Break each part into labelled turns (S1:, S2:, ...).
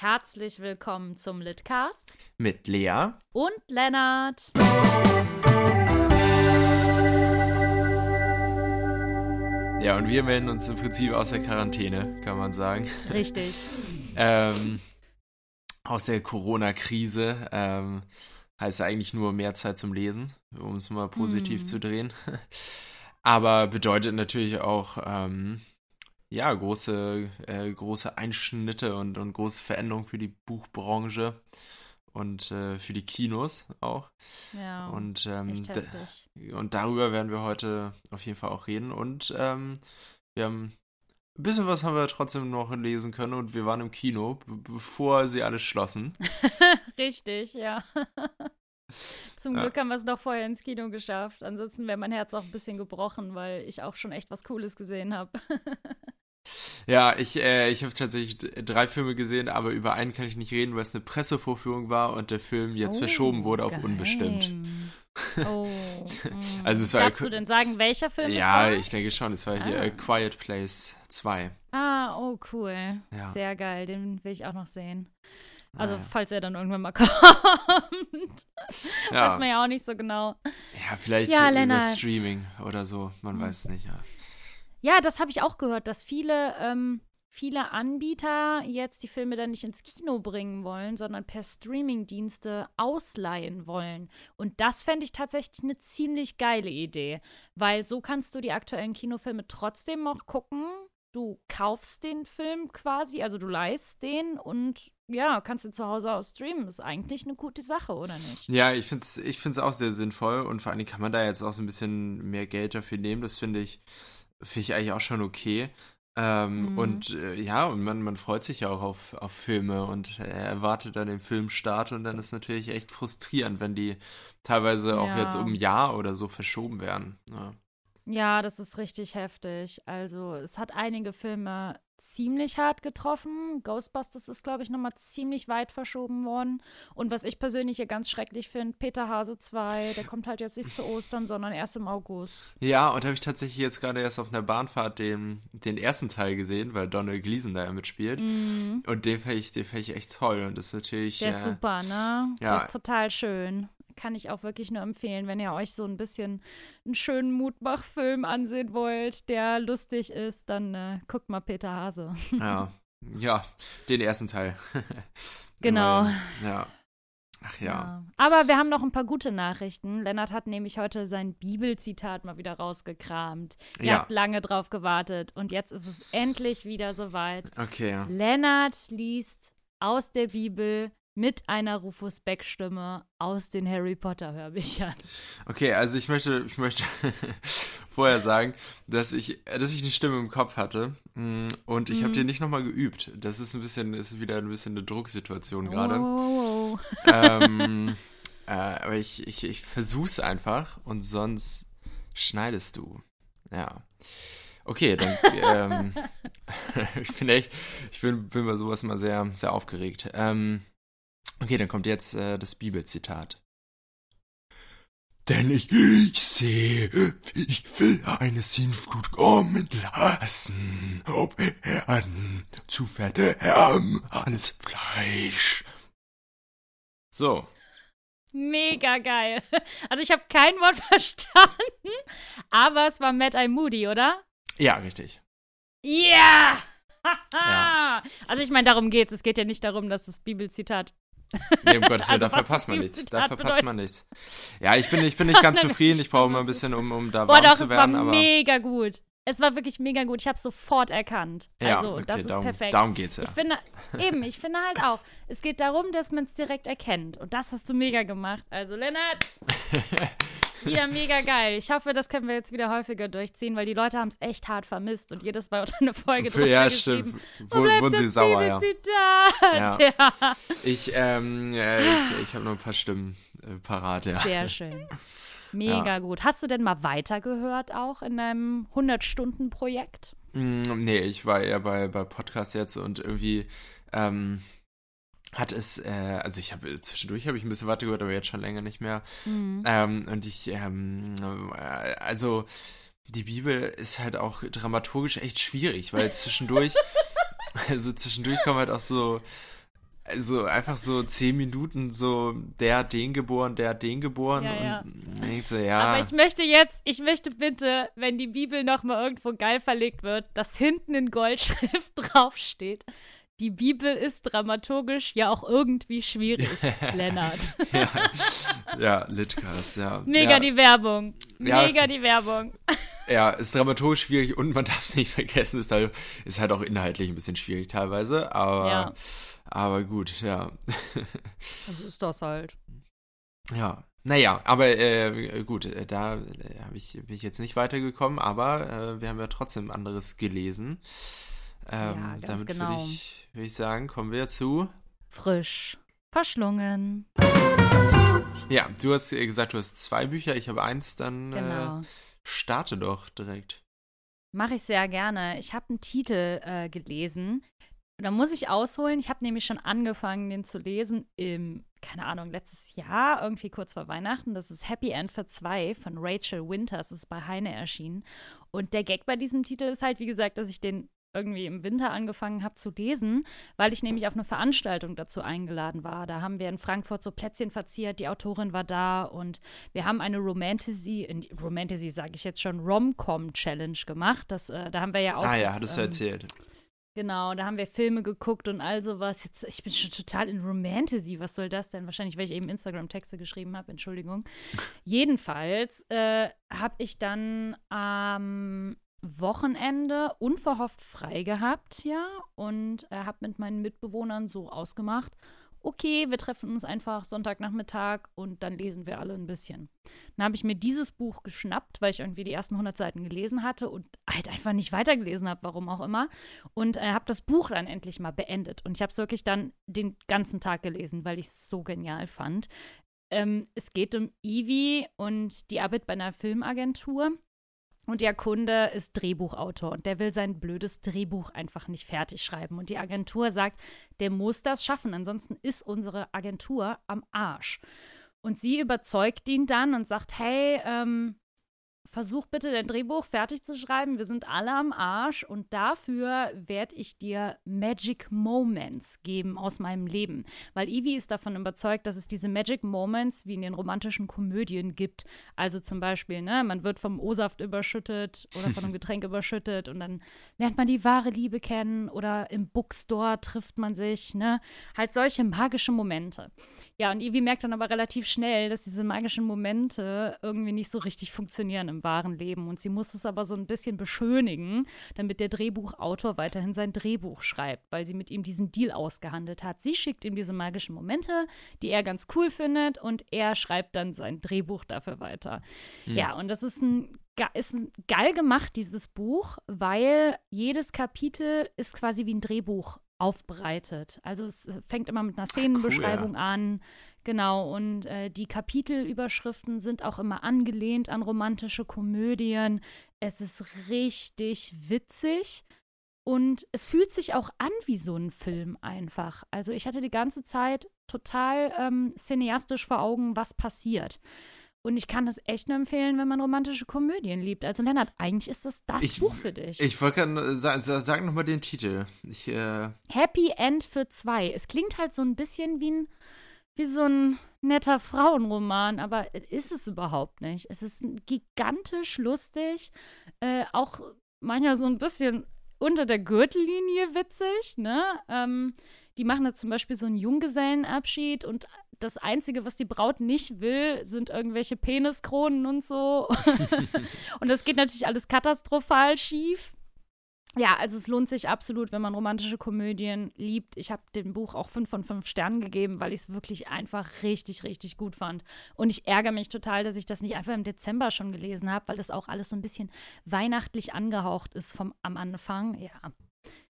S1: Herzlich willkommen zum Litcast
S2: mit Lea
S1: und Lennart.
S2: Ja, und wir melden uns im Prinzip aus der Quarantäne, kann man sagen.
S1: Richtig.
S2: ähm, aus der Corona-Krise. Ähm, heißt eigentlich nur mehr Zeit zum Lesen, um es mal positiv mm. zu drehen. Aber bedeutet natürlich auch, ähm, ja, große, äh, große Einschnitte und, und große Veränderungen für die Buchbranche und äh, für die Kinos auch.
S1: Ja.
S2: Und, ähm, und darüber werden wir heute auf jeden Fall auch reden. Und ähm, wir haben ein bisschen was haben wir trotzdem noch lesen können und wir waren im Kino, bevor sie alles schlossen.
S1: Richtig, ja. Zum Glück ja. haben wir es noch vorher ins Kino geschafft. Ansonsten wäre mein Herz auch ein bisschen gebrochen, weil ich auch schon echt was Cooles gesehen habe.
S2: Ja, ich, äh, ich habe tatsächlich drei Filme gesehen, aber über einen kann ich nicht reden, weil es eine Pressevorführung war und der Film jetzt oh, verschoben wurde auf geheim. unbestimmt.
S1: Oh.
S2: also es war
S1: Darfst du denn sagen, welcher Film
S2: ja,
S1: es war?
S2: Ja, ich denke schon. Es war ah. hier A Quiet Place 2.
S1: Ah, oh cool. Ja. Sehr geil. Den will ich auch noch sehen. Also, ah, falls er dann irgendwann mal kommt. Ja. Weiß man ja auch nicht so genau.
S2: Ja, vielleicht ja, über Streaming oder so. Man hm. weiß es nicht, ja.
S1: Ja, das habe ich auch gehört, dass viele, ähm, viele Anbieter jetzt die Filme dann nicht ins Kino bringen wollen, sondern per Streamingdienste ausleihen wollen. Und das fände ich tatsächlich eine ziemlich geile Idee, weil so kannst du die aktuellen Kinofilme trotzdem noch gucken. Du kaufst den Film quasi, also du leihst den und ja, kannst du zu Hause aus streamen. Ist eigentlich eine gute Sache, oder nicht?
S2: Ja, ich finde es ich find's auch sehr sinnvoll und vor allem kann man da jetzt auch so ein bisschen mehr Geld dafür nehmen. Das finde ich finde ich eigentlich auch schon okay. Ähm, mhm. Und äh, ja, und man, man freut sich ja auch auf, auf Filme und er erwartet dann den Filmstart und dann ist natürlich echt frustrierend, wenn die teilweise auch jetzt um ein Jahr oder so verschoben werden. Ja.
S1: Ja, das ist richtig heftig. Also, es hat einige Filme ziemlich hart getroffen. Ghostbusters ist, glaube ich, nochmal ziemlich weit verschoben worden. Und was ich persönlich hier ganz schrecklich finde, Peter Hase 2, der kommt halt jetzt nicht zu Ostern, sondern erst im August.
S2: Ja, und habe ich tatsächlich jetzt gerade erst auf einer Bahnfahrt den, den ersten Teil gesehen, weil Donald Gleason da ja mitspielt. Mm. Und den fand ich, fand ich echt toll. Und das ist natürlich.
S1: Der ist
S2: äh,
S1: super, ne? Ja. Der ist total schön kann ich auch wirklich nur empfehlen, wenn ihr euch so ein bisschen einen schönen Mutmach-Film ansehen wollt, der lustig ist, dann äh, guckt mal Peter Hase.
S2: ja, ja, den ersten Teil.
S1: genau.
S2: ja. Ach ja. ja.
S1: Aber wir haben noch ein paar gute Nachrichten. Lennart hat nämlich heute sein Bibelzitat mal wieder rausgekramt. Ihr ja. habt lange drauf gewartet und jetzt ist es endlich wieder soweit.
S2: Okay.
S1: Lennart liest aus der Bibel mit einer Rufus Beck Stimme aus den Harry Potter Hörbüchern.
S2: Okay, also ich möchte, ich möchte vorher sagen, dass ich, dass ich eine Stimme im Kopf hatte mm, und ich mhm. habe die nicht nochmal geübt. Das ist ein bisschen, ist wieder ein bisschen eine Drucksituation gerade.
S1: Oh.
S2: Ähm, äh, aber ich, ich, ich versuch's einfach und sonst schneidest du. Ja. Okay, dann ähm, ich bin echt, ich bin, bin bei sowas mal sehr, sehr aufgeregt. Ähm, Okay, dann kommt jetzt äh, das Bibelzitat. Denn ich, ich sehe, ich will eine Sinnflut kommen lassen auf Erden zu verderben alles Fleisch. So.
S1: Mega geil. Also ich habe kein Wort verstanden, aber es war Matt I. Moody, oder?
S2: Ja, richtig.
S1: Yeah! ja! Also ich meine, darum geht's. Es geht ja nicht darum, dass das Bibelzitat
S2: Nee, um Gottes Willen, also, da verpasst man nichts. Da verpasst bedeutet. man nichts. Ja, ich bin, ich bin nicht ganz zufrieden. Ich brauche immer ein bisschen, um, um da Boah, warm doch, zu werden.
S1: Boah,
S2: doch,
S1: es war mega gut. Es war wirklich mega gut. Ich habe es sofort erkannt. Ja, also, okay, das ist
S2: darum,
S1: perfekt.
S2: Darum geht's ja.
S1: Ich finde, eben, ich finde halt auch, es geht darum, dass man es direkt erkennt. Und das hast du mega gemacht. Also, Lennart, wieder mega geil. Ich hoffe, das können wir jetzt wieder häufiger durchziehen, weil die Leute haben es echt hart vermisst und jedes Mal unter eine Folge drüber
S2: Ja, stimmt. wurden sie sauer, ja. ja. ja. Ich, ähm, äh, ich, ich habe noch ein paar Stimmen äh, parat, ja.
S1: Sehr schön. Mega ja. gut. Hast du denn mal weitergehört auch in deinem 100-Stunden-Projekt?
S2: Mm, nee, ich war eher bei, bei Podcast jetzt und irgendwie ähm, hat es, äh, also ich habe zwischendurch habe ich ein bisschen weitergehört, aber jetzt schon länger nicht mehr. Mhm. Ähm, und ich, ähm, äh, also die Bibel ist halt auch dramaturgisch echt schwierig, weil zwischendurch, also zwischendurch kommen halt auch so also einfach so zehn Minuten so, der hat den geboren, der hat den geboren
S1: Ja, ja.
S2: und denkt so, ja.
S1: Aber ich möchte jetzt, ich möchte bitte, wenn die Bibel nochmal irgendwo geil verlegt wird, dass hinten in Goldschrift draufsteht. Die Bibel ist dramaturgisch ja auch irgendwie schwierig, Lennart.
S2: ja, ja, Litcast, ja.
S1: Mega
S2: ja,
S1: die Werbung.
S2: Ja.
S1: Mega die Werbung.
S2: Ja, ist dramaturgisch schwierig und man darf es nicht vergessen, ist halt, ist halt auch inhaltlich ein bisschen schwierig teilweise, aber,
S1: Ja.
S2: Aber gut, ja.
S1: Das ist das halt.
S2: Ja, naja, aber äh, gut, äh, da äh, hab ich, bin ich jetzt nicht weitergekommen, aber äh, wir haben ja trotzdem anderes gelesen. Ähm,
S1: Ja, ganz
S2: damit
S1: genau.
S2: würde ich, würd ich sagen, kommen wir zu.
S1: Frisch. Verschlungen.
S2: Ja, du hast äh, gesagt, du hast zwei Bücher, ich habe eins, dann
S1: Genau.
S2: äh, starte doch direkt.
S1: Mache ich sehr gerne. Ich habe einen Titel äh, gelesen. Da muss ich ausholen. Ich habe nämlich schon angefangen, den zu lesen im, keine Ahnung, letztes Jahr, irgendwie kurz vor Weihnachten. Das ist Happy End für zwei von Rachel Winters. Das ist bei Heine erschienen. Und der Gag bei diesem Titel ist halt, wie gesagt, dass ich den irgendwie im Winter angefangen habe zu lesen, weil ich nämlich auf eine Veranstaltung dazu eingeladen war. Da haben wir in Frankfurt so Plätzchen verziert, die Autorin war da und wir haben eine Romantasy, in- Romantasy sage ich jetzt schon, Rom-Com-Challenge gemacht. Das, äh, da haben wir ja auch
S2: ah ja,
S1: das, ähm,
S2: erzählt.
S1: Genau, da haben wir Filme geguckt und all sowas. Jetzt, ich bin schon total in Romantasy. Was soll das denn? Wahrscheinlich, weil ich eben Instagram-Texte geschrieben habe. Entschuldigung. Jedenfalls äh, habe ich dann am Wochenende unverhofft frei gehabt, ja, und äh, habe mit meinen Mitbewohnern so ausgemacht, okay, wir treffen uns einfach Sonntagnachmittag und dann lesen wir alle ein bisschen. Dann habe ich mir dieses Buch geschnappt, weil ich irgendwie die ersten 100 Seiten gelesen hatte und halt einfach nicht weitergelesen habe, warum auch immer. Und äh, habe das Buch dann endlich mal beendet. Und ich habe es wirklich dann den ganzen Tag gelesen, weil ich es so genial fand. Ähm, es geht um Ivy und die arbeitet bei einer Filmagentur. Und ihr Kunde ist Drehbuchautor und der will sein blödes Drehbuch einfach nicht fertig schreiben. Und die Agentur sagt, der muss das schaffen, ansonsten ist unsere Agentur am Arsch. Und sie überzeugt ihn dann und sagt, hey, ähm, versuch bitte dein Drehbuch fertig zu schreiben. Wir sind alle am Arsch und dafür werde ich dir Magic Moments geben aus meinem Leben. Weil Ivy ist davon überzeugt, dass es diese Magic Moments wie in den romantischen Komödien gibt. Also zum Beispiel, ne, man wird vom O-Saft überschüttet oder von einem Getränk überschüttet und dann lernt man die wahre Liebe kennen oder im Bookstore trifft man sich, ne? Halt solche magische Momente. Ja, und Ivy merkt dann aber relativ schnell, dass diese magischen Momente irgendwie nicht so richtig funktionieren im wahren Leben. Und sie muss es aber so ein bisschen beschönigen, damit der Drehbuchautor weiterhin sein Drehbuch schreibt, weil sie mit ihm diesen Deal ausgehandelt hat. Sie schickt ihm diese magischen Momente, die er ganz cool findet, und er schreibt dann sein Drehbuch dafür weiter. Ja, und das ist ein ist geil gemacht, dieses Buch, weil jedes Kapitel ist quasi wie ein Drehbuch aufbereitet. Also es fängt immer mit einer Szenenbeschreibung an. Genau, und äh, die Kapitelüberschriften sind auch immer angelehnt an romantische Komödien. Es ist richtig witzig und es fühlt sich auch an wie so ein Film einfach. Also ich hatte die ganze Zeit total ähm, cineastisch vor Augen, was passiert. Und ich kann das echt nur empfehlen, wenn man romantische Komödien liebt. Also Lennart, eigentlich ist das das
S2: Ich-
S1: Buch für dich.
S2: Ich wollte gerade sagen, sag, nochmal den Titel. Ich, äh,
S1: Happy End für zwei. Es klingt halt so ein bisschen wie ein, wie so ein netter Frauenroman, aber ist es überhaupt nicht. Es ist gigantisch lustig, äh, auch manchmal so ein bisschen unter der Gürtellinie witzig, ne? Ähm, die machen da zum Beispiel so einen Junggesellenabschied und das Einzige, was die Braut nicht will, sind irgendwelche Peniskronen und so. und das geht natürlich alles katastrophal schief. Ja, also es lohnt sich absolut, wenn man romantische Komödien liebt. Ich habe dem Buch auch fünf von fünf Sternen gegeben, weil ich es wirklich einfach richtig, richtig gut fand. Und ich ärgere mich total, dass ich das nicht einfach im Dezember schon gelesen habe, weil das auch alles so ein bisschen weihnachtlich angehaucht ist vom, am Anfang. Ja,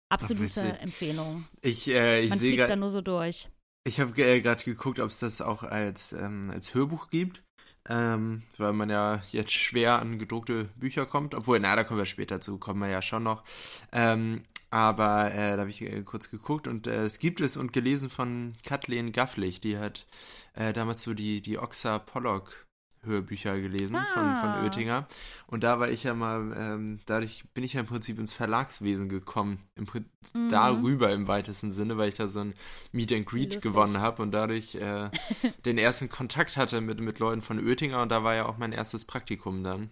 S1: absolute
S2: witzig.
S1: Empfehlung.
S2: ich, äh, ich
S1: Man
S2: sehe
S1: fliegt da nur so durch.
S2: Ich habe äh, gerade geguckt, ob es das auch als, ähm, als Hörbuch gibt. Ähm, weil man ja jetzt schwer an gedruckte Bücher kommt. Obwohl, na, da kommen wir später zu, kommen wir ja schon noch. Ähm, aber äh, da habe ich äh, kurz geguckt und äh, es gibt es und gelesen von Kathleen Gafflich. Die hat äh, damals so die, die Oxa Pollock Hörbücher gelesen ah. von, von ah. Oettinger. Und da war ich ja mal, ähm, dadurch bin ich ja im Prinzip ins Verlagswesen gekommen. Im, mhm. Darüber im weitesten Sinne, weil ich da so ein Meet and Greet Lustig. gewonnen habe und dadurch äh, den ersten Kontakt hatte mit, mit Leuten von Oettinger und da war ja auch mein erstes Praktikum dann.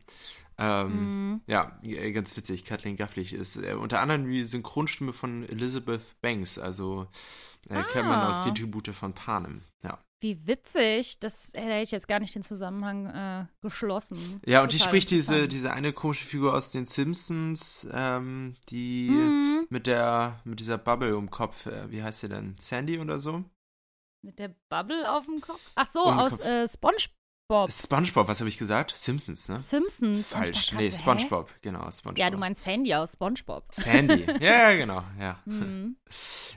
S2: Ähm, mhm. Ja, äh, ganz witzig. Kathleen Gafflich ist äh, unter anderem die Synchronstimme von Elizabeth Banks, also äh, ah. kennt man aus Die Tribute von Panem. Ja.
S1: Wie witzig, das hätte ich jetzt gar nicht den Zusammenhang äh, geschlossen.
S2: Ja, und die spricht diese, diese eine komische Figur aus den Simpsons, ähm, die mhm. mit der, mit dieser Bubble um Kopf, äh, wie heißt sie denn? Sandy oder so?
S1: Mit der Bubble auf dem Kopf? Ach so, um aus äh, SpongeBob.
S2: SpongeBob. SpongeBob, was habe ich gesagt? Simpsons, ne?
S1: Simpsons.
S2: Falsch. Nee, SpongeBob, genau, SpongeBob.
S1: Ja, du meinst Sandy aus SpongeBob.
S2: Sandy. Ja, genau, ja. Mhm.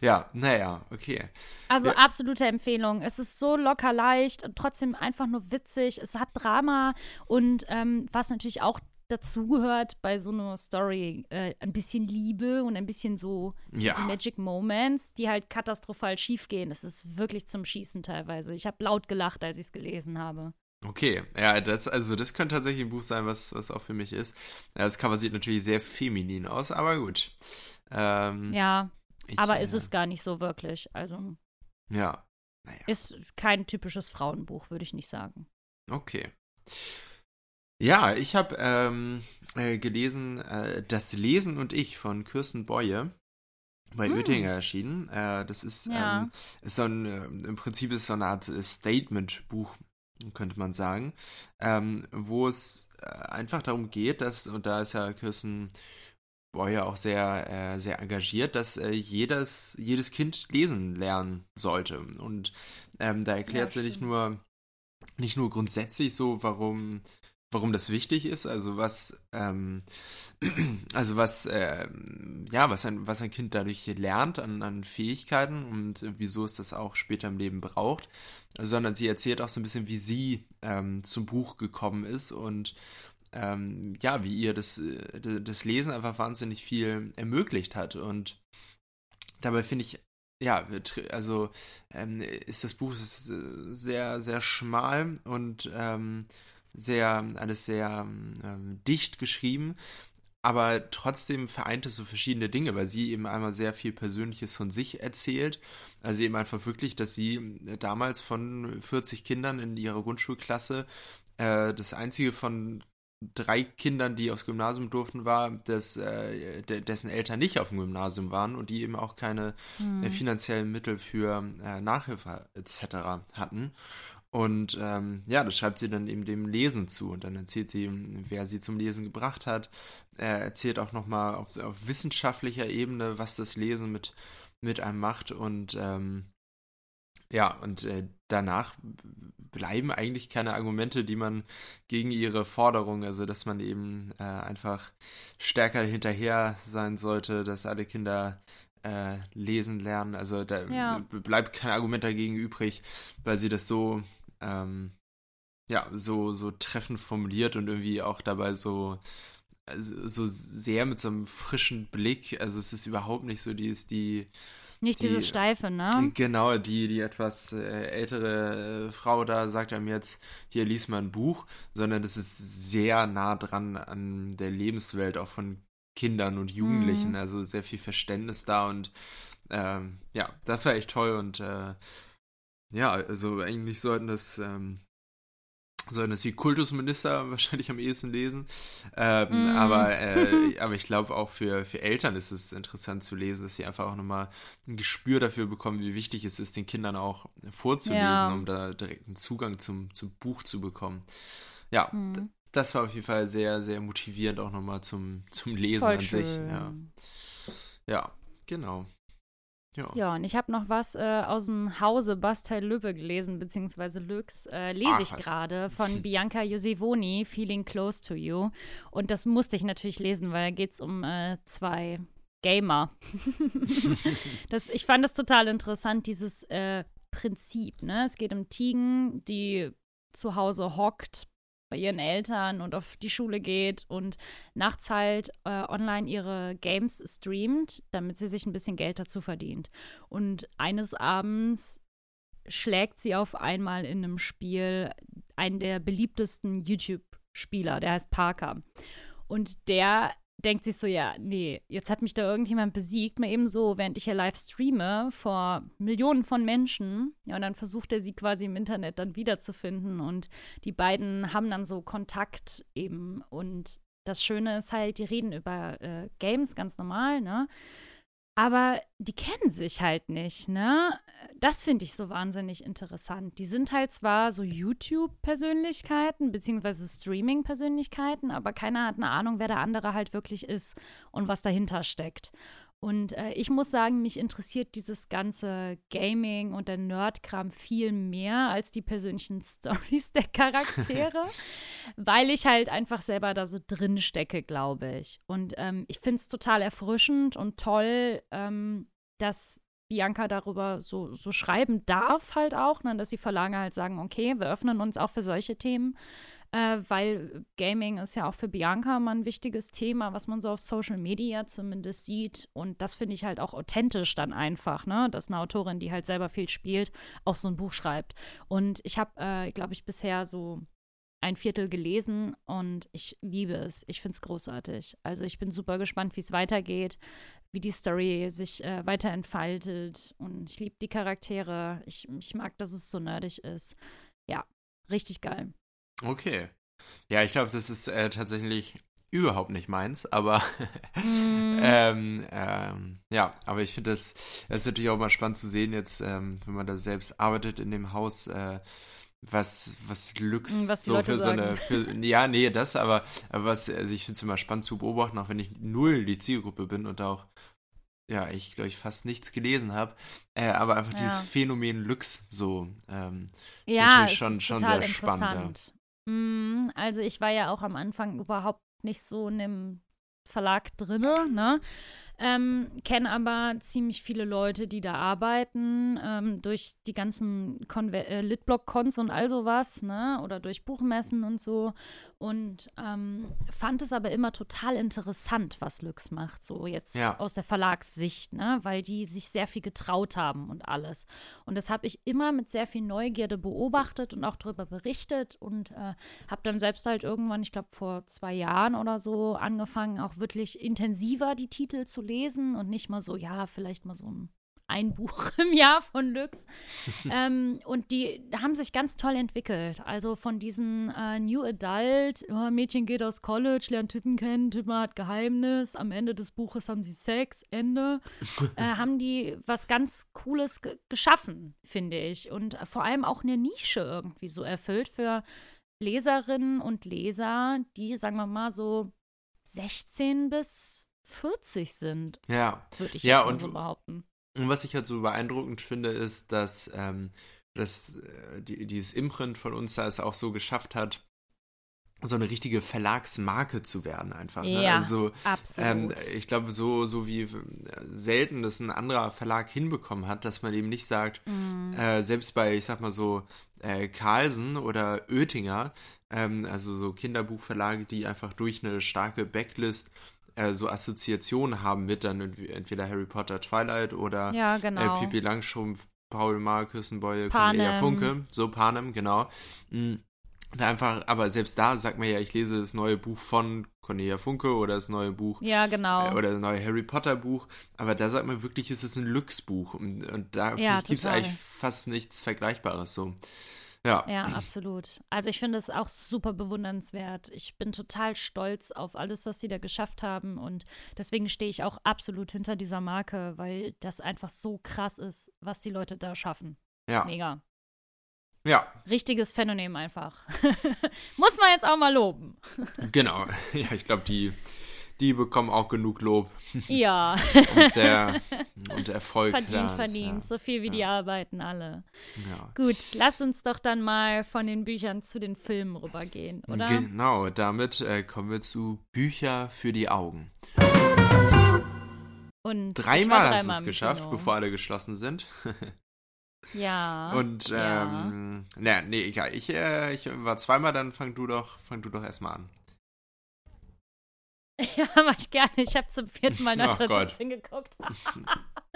S2: Ja, naja, okay.
S1: Also
S2: ja.
S1: absolute Empfehlung. Es ist so locker leicht und trotzdem einfach nur witzig. Es hat Drama und ähm, was natürlich auch dazugehört bei so einer Story, äh, ein bisschen Liebe und ein bisschen so
S2: ja.
S1: Magic Moments, die halt katastrophal schief gehen. Es ist wirklich zum Schießen teilweise. Ich habe laut gelacht, als ich es gelesen habe.
S2: Okay, ja, das, also das könnte tatsächlich ein Buch sein, was, was auch für mich ist. Das Cover sieht natürlich sehr feminin aus, aber gut. Ähm,
S1: ja, ich, aber ist äh, es gar nicht so wirklich. Also.
S2: Ja.
S1: Naja. Ist kein typisches Frauenbuch, würde ich nicht sagen.
S2: Okay. Ja, ich habe ähm, äh, gelesen äh, Das Lesen und ich von Kirsten Boye bei hm. Oettinger erschienen. Äh, das ist, ja. ähm, ist so ein, äh, im Prinzip ist so eine Art Statement-Buch könnte man sagen, ähm, wo es äh, einfach darum geht, dass, und da ist ja Kirsten Boyer auch sehr, äh, sehr engagiert, dass äh, jedes, jedes Kind lesen lernen sollte. Und ähm, da erklärt ja, sie nicht nur, nicht nur grundsätzlich so, warum warum das wichtig ist, also was, ähm, also was, äh, ja, was ein, was ein Kind dadurch lernt an, an Fähigkeiten und wieso es das auch später im Leben braucht, sondern sie erzählt auch so ein bisschen, wie sie ähm, zum Buch gekommen ist und ähm, ja, wie ihr das, äh, das Lesen einfach wahnsinnig viel ermöglicht hat und dabei finde ich ja, also ähm, ist das Buch sehr, sehr schmal und ähm, sehr, alles sehr ähm, dicht geschrieben, aber trotzdem vereint es so verschiedene Dinge, weil sie eben einmal sehr viel Persönliches von sich erzählt. Also eben einfach wirklich, dass sie damals von 40 Kindern in ihrer Grundschulklasse äh, das einzige von drei Kindern, die aufs Gymnasium durften, war, dass, äh, dessen Eltern nicht auf dem Gymnasium waren und die eben auch keine mhm. äh, finanziellen Mittel für äh, Nachhilfe etc. hatten. Und ähm, ja, das schreibt sie dann eben dem Lesen zu und dann erzählt sie, wer sie zum Lesen gebracht hat. Er erzählt auch nochmal auf, auf wissenschaftlicher Ebene, was das Lesen mit, mit einem macht und ähm, ja, und äh, danach bleiben eigentlich keine Argumente, die man gegen ihre Forderung, also dass man eben äh, einfach stärker hinterher sein sollte, dass alle Kinder äh, lesen lernen. Also da ja. bleibt kein Argument dagegen übrig, weil sie das so ähm, ja, so, so treffend formuliert und irgendwie auch dabei so, also, so sehr mit so einem frischen Blick. Also es ist überhaupt nicht so, die ist die.
S1: Nicht die, dieses Steife, ne?
S2: Genau, die, die etwas äh, ältere äh, Frau da sagt einem jetzt, hier lies mal ein Buch, sondern das ist sehr nah dran an der Lebenswelt auch von Kindern und Jugendlichen. Mhm. Also sehr viel Verständnis da und ähm, ja, das war echt toll und äh, ja, also eigentlich sollten das, ähm, sollten das die Kultusminister wahrscheinlich am ehesten lesen. Ähm, mm. aber, äh, aber ich glaube auch für, für Eltern ist es interessant zu lesen, dass sie einfach auch nochmal ein Gespür dafür bekommen, wie wichtig es ist, den Kindern auch vorzulesen, ja. um da direkt einen Zugang zum, zum Buch zu bekommen. Ja, mm. das war auf jeden Fall sehr, sehr motivierend auch nochmal zum, zum Lesen Voll an schön. sich. Ja. ja, genau.
S1: Ja. ja, und ich habe noch was äh, aus dem Hause Bastel Lübbe gelesen, beziehungsweise Lüx, äh, lese Ach, ich gerade von Bianca Josivoni, Feeling Close to You. Und das musste ich natürlich lesen, weil da geht es um äh, zwei Gamer. das, ich fand das total interessant, dieses äh, Prinzip. Ne? Es geht um Tigen, die zu Hause hockt bei ihren Eltern und auf die Schule geht und nachts halt äh, online ihre Games streamt, damit sie sich ein bisschen Geld dazu verdient. Und eines Abends schlägt sie auf einmal in einem Spiel einen der beliebtesten YouTube-Spieler, der heißt Parker. Und der denkt sich so, ja, nee, jetzt hat mich da irgendjemand besiegt, mal eben so, während ich hier live streame vor Millionen von Menschen. Ja, und dann versucht er sie quasi im Internet dann wiederzufinden und die beiden haben dann so Kontakt eben und das Schöne ist halt, die reden über äh, Games ganz normal, ne? Aber die kennen sich halt nicht, ne? Das finde ich so wahnsinnig interessant. Die sind halt zwar so YouTube-Persönlichkeiten, beziehungsweise Streaming-Persönlichkeiten, aber keiner hat eine Ahnung, wer der andere halt wirklich ist und was dahinter steckt. Und äh, ich muss sagen, mich interessiert dieses ganze Gaming und der Nerdkram viel mehr als die persönlichen Stories der Charaktere, weil ich halt einfach selber da so drin stecke, glaube ich. Und ähm, ich finde es total erfrischend und toll, ähm, dass Bianca darüber so, so schreiben darf halt auch, ne, dass die Verlage halt sagen, okay, wir öffnen uns auch für solche Themen äh, weil Gaming ist ja auch für Bianca mal ein wichtiges Thema, was man so auf Social Media zumindest sieht. Und das finde ich halt auch authentisch dann einfach, ne? Dass eine Autorin, die halt selber viel spielt, auch so ein Buch schreibt. Und ich habe, äh, glaube ich, bisher so ein Viertel gelesen und ich liebe es. Ich finde es großartig. Also ich bin super gespannt, wie es weitergeht, wie die Story sich äh, weiterentfaltet. Und ich liebe die Charaktere. Ich, ich mag, dass es so nerdig ist. Ja, richtig geil.
S2: Okay. Ja, ich glaube, das ist äh, tatsächlich überhaupt nicht meins, aber mm. ähm, ähm, ja, aber ich finde das, das ist natürlich auch mal spannend zu sehen jetzt, ähm, wenn man da selbst arbeitet in dem Haus, äh, was, was Lux
S1: mm, was
S2: so
S1: Leute
S2: für
S1: sagen.
S2: so eine, für, ja, nee, das, aber, aber was, also ich finde es immer spannend zu beobachten, auch wenn ich null die Zielgruppe bin und auch ja, ich glaube ich fast nichts gelesen habe, äh, aber einfach ja. dieses Phänomen Lux so ähm,
S1: ist ja, natürlich schon, schon sehr spannend. Ja. Mm, also ich war ja auch am Anfang überhaupt nicht so in dem Verlag drinne, ne? Ähm, Kenne aber ziemlich viele Leute, die da arbeiten, ähm, durch die ganzen äh, Litblock-Cons und all sowas, ne? Oder durch Buchmessen und so. Und ähm, fand es aber immer total interessant, was Lux macht, so jetzt ja. aus der Verlagssicht, ne? Weil die sich sehr viel getraut haben und alles. Und das habe ich immer mit sehr viel Neugierde beobachtet und auch darüber berichtet und äh, habe dann selbst halt irgendwann, ich glaube vor zwei Jahren oder so, angefangen, auch wirklich intensiver die Titel zu lesen und nicht mal so, ja, vielleicht mal so ein ein Buch im Jahr von Lux. ähm, und die haben sich ganz toll entwickelt. Also von diesen äh, New Adult, oh, Mädchen geht aus College, lernt Typen kennen, Typen hat Geheimnis, am Ende des Buches haben sie Sex, Ende. äh, haben die was ganz Cooles geschaffen, finde ich. Und vor allem auch eine Nische irgendwie so erfüllt für Leserinnen und Leser, die, sagen wir mal, so 16 bis 40 sind.
S2: Ja.
S1: Würde ich
S2: ja,
S1: jetzt
S2: mal
S1: und, so behaupten.
S2: Und was ich halt so beeindruckend finde, ist, dass, ähm, dass äh, die, dieses Imprint von uns da es auch so geschafft hat, so eine richtige Verlagsmarke zu werden einfach. Ne?
S1: Ja,
S2: also,
S1: absolut.
S2: Ähm, ich glaube, so, so wie selten das ein anderer Verlag hinbekommen hat, dass man eben nicht sagt, mm. äh, selbst bei, ich sag mal so, äh, Carlsen oder Oettinger, ähm, also so Kinderbuchverlage, die einfach durch eine starke Backlist äh, so Assoziationen haben mit dann entweder Harry Potter Twilight oder
S1: ja, genau.
S2: äh, Pippi Langstrumpf, Paul Markusenbeul, Cornelia Funke, so Panem, genau. Mhm. Da einfach, aber selbst da sagt man ja, ich lese das neue Buch von Cornelia Funke oder das neue Buch.
S1: Ja, genau.
S2: Äh, oder das neue Harry Potter Buch. Aber da sagt man wirklich, es ist ein Lux-Buch. Und, und da
S1: ja,
S2: gibt es eigentlich fast nichts Vergleichbares so. Ja.
S1: Ja, absolut. Also ich finde es auch super bewundernswert. Ich bin total stolz auf alles, was sie da geschafft haben. Und deswegen stehe ich auch absolut hinter dieser Marke, weil das einfach so krass ist, was die Leute da schaffen.
S2: Ja.
S1: Mega.
S2: Ja.
S1: Richtiges Phänomen einfach. Muss man jetzt auch mal loben.
S2: genau. Ja, ich glaube, die die bekommen auch genug Lob.
S1: Ja.
S2: und, der, und Erfolg.
S1: Verdient,
S2: da
S1: verdient.
S2: Ja.
S1: So viel wie
S2: ja.
S1: die arbeiten alle.
S2: Ja.
S1: Gut, lass uns doch dann mal von den Büchern zu den Filmen rübergehen, oder?
S2: Genau, damit äh, kommen wir zu Bücher für die Augen.
S1: Und
S2: dreimal
S1: dreimal
S2: hast du es geschafft,
S1: Kino.
S2: bevor alle geschlossen sind.
S1: Ja.
S2: Und
S1: ja.
S2: ähm, na, nee, egal. Ich, äh, ich war zweimal, dann fang du doch, fang du doch erstmal an.
S1: Ja, mach ich gerne. Ich habe zum vierten Mal
S2: Oh
S1: 1917 geguckt.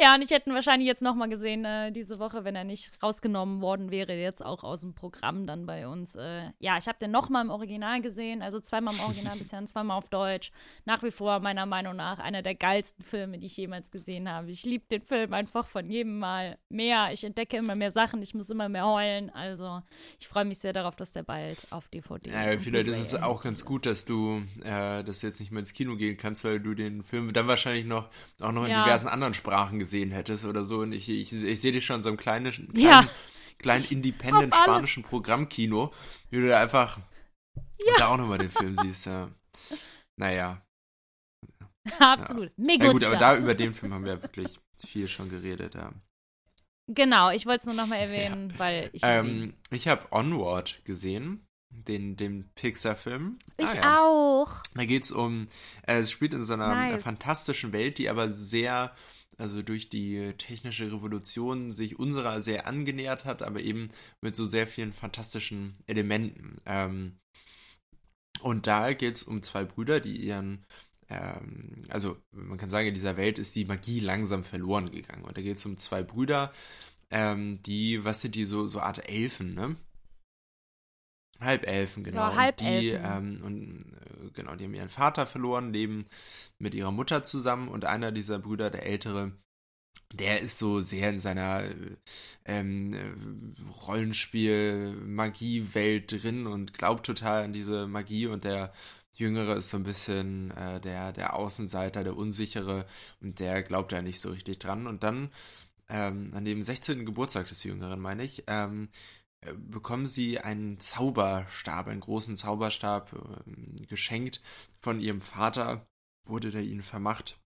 S1: Ja, und ich hätte ihn wahrscheinlich jetzt nochmal gesehen äh, diese Woche, wenn er nicht rausgenommen worden wäre, jetzt auch aus dem Programm dann bei uns. Äh, ja, ich habe den nochmal im Original gesehen, also zweimal im Original bisher und zweimal auf Deutsch. Nach wie vor meiner Meinung nach einer der geilsten Filme, die ich jemals gesehen habe. Ich liebe den Film einfach von jedem Mal mehr. Ich entdecke immer mehr Sachen, ich muss immer mehr heulen. Also ich freue mich sehr darauf, dass der bald auf DVD
S2: Ja, vielleicht ist es auch ganz gut, dass du, äh, dass du jetzt nicht mehr ins Kino gehen kannst, weil du den Film dann wahrscheinlich noch auch noch in ja. Diversen anderen Sprachen gesehen hättest oder so. Und ich, ich, ich sehe dich schon in so einem kleinen, kleinen, ja. kleinen independent spanischen Programmkino, wie du da einfach ja. da auch nochmal den Film siehst. Ja. Naja.
S1: Absolut. Ja.
S2: ja. gut, aber da über den Film haben wir ja wirklich viel schon geredet. Ja.
S1: Genau, ich wollte es nur nochmal erwähnen, weil ich.
S2: Ähm, ich habe Onward gesehen den, den Pixar-Film.
S1: Ich ah, ja. auch.
S2: Da geht es um, äh, es spielt in so einer nice. fantastischen Welt, die aber sehr, also durch die technische Revolution sich unserer sehr angenähert hat, aber eben mit so sehr vielen fantastischen Elementen. Ähm, und da geht es um zwei Brüder, die ihren ähm, also man kann sagen, in dieser Welt ist die Magie langsam verloren gegangen. Und da geht es um zwei Brüder, ähm, die, was sind die, so, so Art Elfen, ne? Halbelfen, genau.
S1: Ja, Halbelfen.
S2: Die, ähm, und, äh, genau, die haben ihren Vater verloren, leben mit ihrer Mutter zusammen und einer dieser Brüder, der ältere, der ist so sehr in seiner ähm, Rollenspiel-Magie-Welt drin und glaubt total an diese Magie und der Jüngere ist so ein bisschen äh, der, der Außenseiter, der Unsichere und der glaubt da nicht so richtig dran. Und dann ähm, an dem 16. Geburtstag des Jüngeren, meine ich, ähm, äh, bekommen sie einen Zauberstab, einen großen Zauberstab äh, geschenkt von ihrem Vater, wurde der ihnen vermacht.